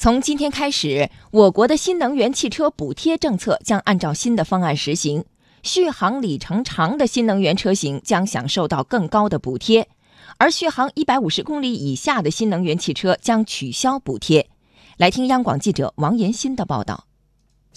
从今天开始，我国的新能源汽车补贴政策将按照新的方案实行。续航里程长的新能源车型将享受到更高的补贴，而续航一百五十公里以下的新能源汽车将取消补贴。来听央广记者王延新的报道。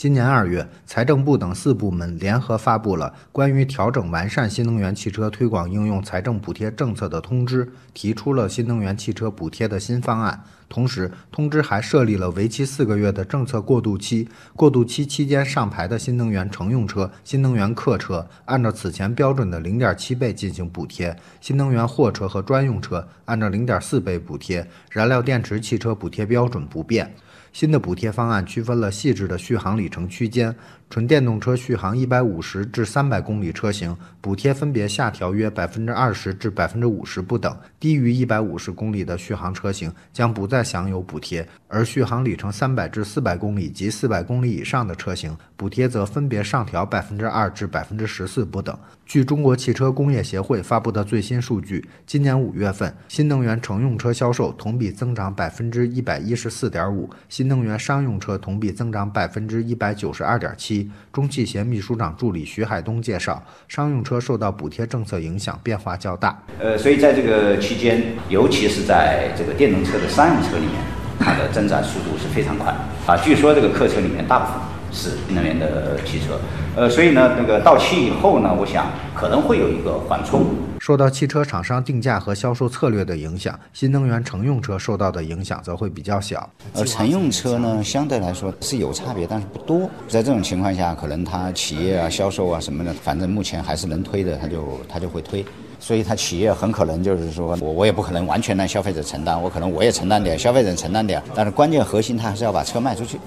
今年二月，财政部等四部门联合发布了关于调整完善新能源汽车推广应用财政补贴政策的通知，提出了新能源汽车补贴的新方案。同时，通知还设立了为期四个月的政策过渡期。过渡期期间上牌的新能源乘用车、新能源客车，按照此前标准的零点七倍进行补贴；新能源货车和专用车按照零点四倍补贴。燃料电池汽车补贴标准不变。新的补贴方案区分了细致的续航里程区间，纯电动车续航一百五十至三百公里车型，补贴分别下调约百分之二十至百分之五十不等；低于一百五十公里的续航车型将不再享有补贴，而续航里程三百至四百公里及四百公里以上的车型，补贴则分别上调百分之二至百分之十四不等。据中国汽车工业协会发布的最新数据，今年五月份新能源乘用车销售同比增长百分之一百一十四点五。新能源商用车同比增长百分之一百九十二点七。中汽协秘书长助理徐海东介绍，商用车受到补贴政策影响变化较大。呃，所以在这个期间，尤其是在这个电动车的商用车里面，它的增长速度是非常快。啊，据说这个客车里面大部分是新能源的汽车。呃，所以呢，那个到期以后呢，我想可能会有一个缓冲。受到汽车厂商定价和销售策略的影响，新能源乘用车受到的影响则会比较小。而乘用车呢，相对来说是有差别，但是不多。在这种情况下，可能它企业啊、销售啊什么的，反正目前还是能推的，它就它就会推。所以它企业很可能就是说我我也不可能完全让消费者承担，我可能我也承担点，消费者承担点，但是关键核心它还是要把车卖出去。